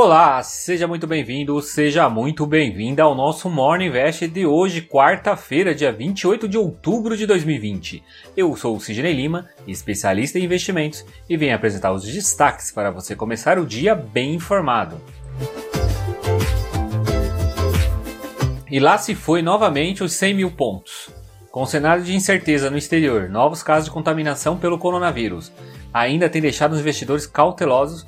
Olá, seja muito bem-vindo, seja muito bem-vinda ao nosso Morning Invest de hoje, quarta-feira, dia 28 de outubro de 2020. Eu sou o Sidney Lima, especialista em investimentos, e venho apresentar os destaques para você começar o dia bem informado. E lá se foi novamente os 100 mil pontos. Com o cenário de incerteza no exterior, novos casos de contaminação pelo coronavírus ainda têm deixado os investidores cautelosos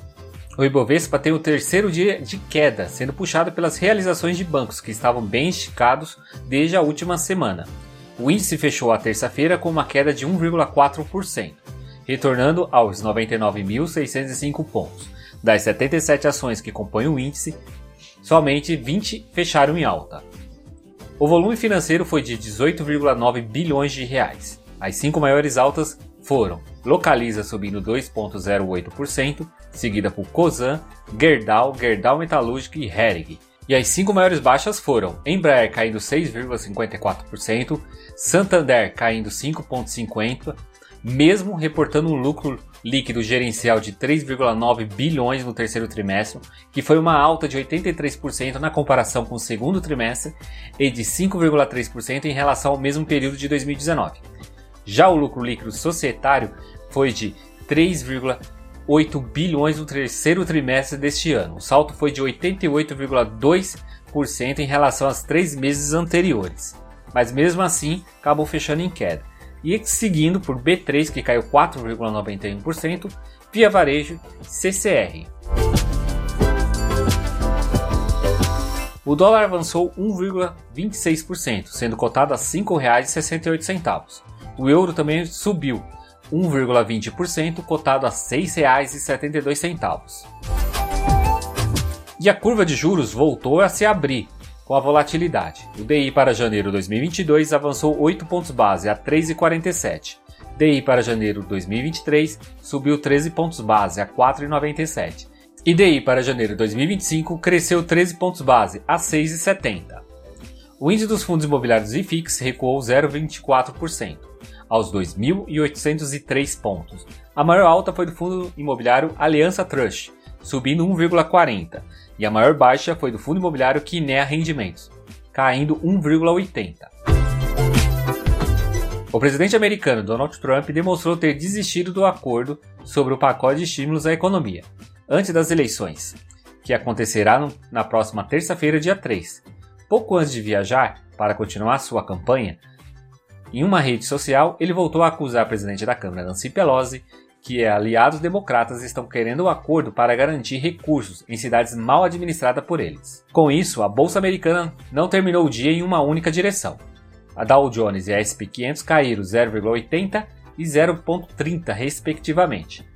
o Ibovespa tem o terceiro dia de queda, sendo puxado pelas realizações de bancos que estavam bem esticados desde a última semana. O índice fechou a terça-feira com uma queda de 1,4%, retornando aos 99.605 pontos. Das 77 ações que compõem o índice, somente 20 fecharam em alta. O volume financeiro foi de 18,9 bilhões de reais. As cinco maiores altas foram Localiza subindo 2,08%, seguida por Cosan, Gerdau, Gerdau Metalúrgica e Hering. E as cinco maiores baixas foram Embraer caindo 6,54%, Santander caindo 5,50%, mesmo reportando um lucro líquido gerencial de 3,9 bilhões no terceiro trimestre, que foi uma alta de 83% na comparação com o segundo trimestre e de 5,3% em relação ao mesmo período de 2019. Já o lucro líquido societário foi de 3,8 bilhões no terceiro trimestre deste ano. O salto foi de 88,2% em relação aos três meses anteriores, mas mesmo assim acabou fechando em queda. E seguindo por B3, que caiu 4,91%, Via Varejo CCR. O dólar avançou 1,26%, sendo cotado a R$ 5,68. O euro também subiu 1,20%, cotado a R$ 6,72. E a curva de juros voltou a se abrir com a volatilidade. O DI para janeiro 2022 avançou 8 pontos base a 3,47. DI para janeiro 2023 subiu 13 pontos base a 4,97. E DI para janeiro 2025 cresceu 13 pontos base a 6,70. O índice dos fundos imobiliários IFIX recuou 0,24% aos 2.803 pontos. A maior alta foi do fundo imobiliário Aliança Trust, subindo 1,40, e a maior baixa foi do fundo imobiliário Kinea Rendimentos, caindo 1,80. O presidente americano Donald Trump demonstrou ter desistido do acordo sobre o pacote de estímulos à economia antes das eleições, que acontecerá na próxima terça-feira, dia 3. Pouco antes de viajar para continuar sua campanha, em uma rede social, ele voltou a acusar a presidente da Câmara, Nancy Pelosi, que é aliados democratas estão querendo um acordo para garantir recursos em cidades mal administradas por eles. Com isso, a bolsa americana não terminou o dia em uma única direção. A Dow Jones e a S&P 500 caíram 0,80 e 0,30 respectivamente.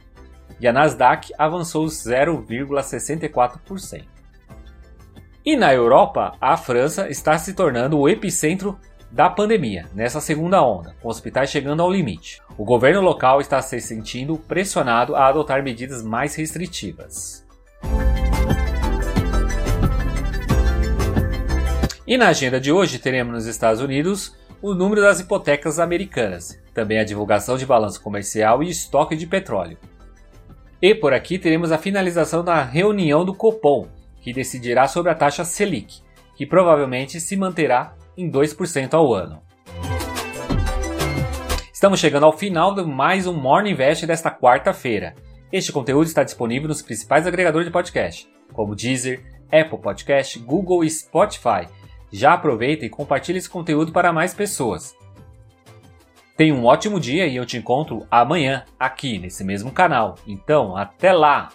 E a Nasdaq avançou 0,64%. E na Europa, a França está se tornando o epicentro da pandemia nessa segunda onda, com hospitais chegando ao limite. O governo local está se sentindo pressionado a adotar medidas mais restritivas. E na agenda de hoje teremos nos Estados Unidos o número das hipotecas americanas, também a divulgação de balanço comercial e estoque de petróleo. E por aqui teremos a finalização da reunião do Copom, que decidirá sobre a taxa Selic, que provavelmente se manterá em 2% ao ano. Estamos chegando ao final de mais um Morning Invest desta quarta-feira. Este conteúdo está disponível nos principais agregadores de podcast, como Deezer, Apple Podcast, Google e Spotify. Já aproveita e compartilhe esse conteúdo para mais pessoas. Tenha um ótimo dia e eu te encontro amanhã aqui nesse mesmo canal. Então, até lá!